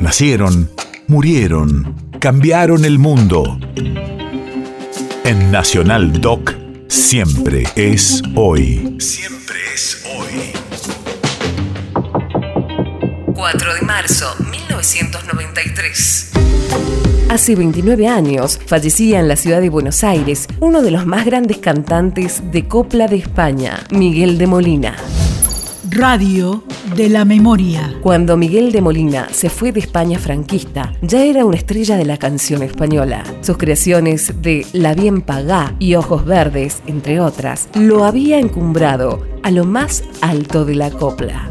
Nacieron, murieron, cambiaron el mundo. En Nacional Doc, siempre es hoy. Siempre es hoy. 4 de marzo, 1993. Hace 29 años fallecía en la ciudad de Buenos Aires uno de los más grandes cantantes de copla de España, Miguel de Molina. Radio de la Memoria. Cuando Miguel de Molina se fue de España franquista, ya era una estrella de la canción española. Sus creaciones de La Bien Pagá y Ojos Verdes, entre otras, lo había encumbrado a lo más alto de la copla.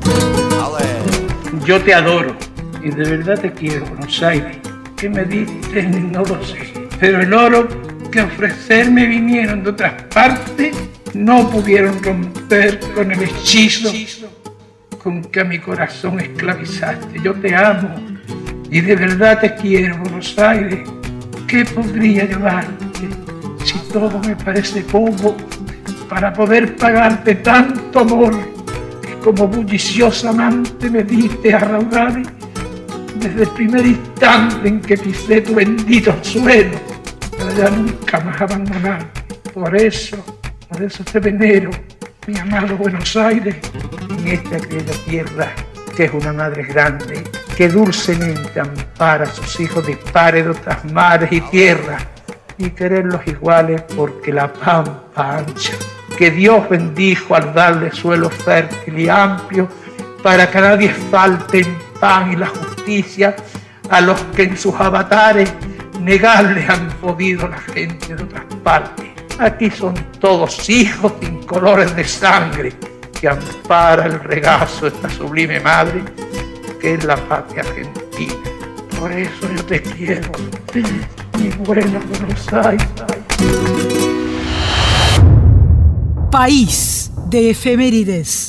Yo te adoro y de verdad te quiero, Buenos Aires. ¿Qué me diste? No lo sé. Pero el oro que ofrecerme vinieron de otras partes no pudieron romper con el hechizo con que a mi corazón esclavizaste. Yo te amo y de verdad te quiero, Buenos Aires. ¿Qué podría llevarte si todo me parece poco para poder pagarte tanto amor que como bulliciosa amante me diste a raudales desde el primer instante en que pisé tu bendito suelo para ya nunca más abandonarte? Por eso por eso venero, mi amado Buenos Aires, en esta aquella tierra que es una madre grande, que dulcemente ampara a sus hijos de otras mares y tierras, y quererlos iguales porque la pampa ancha, que Dios bendijo al darle suelo fértil y amplio, para que nadie falte pan y la justicia a los que en sus avatares negarles han podido la gente de otras partes. Aquí son todos hijos sin colores de sangre que ampara el regazo de esta sublime madre que es la patria argentina. Por eso yo te quiero, mi buena Buenos Aires. País de efemérides.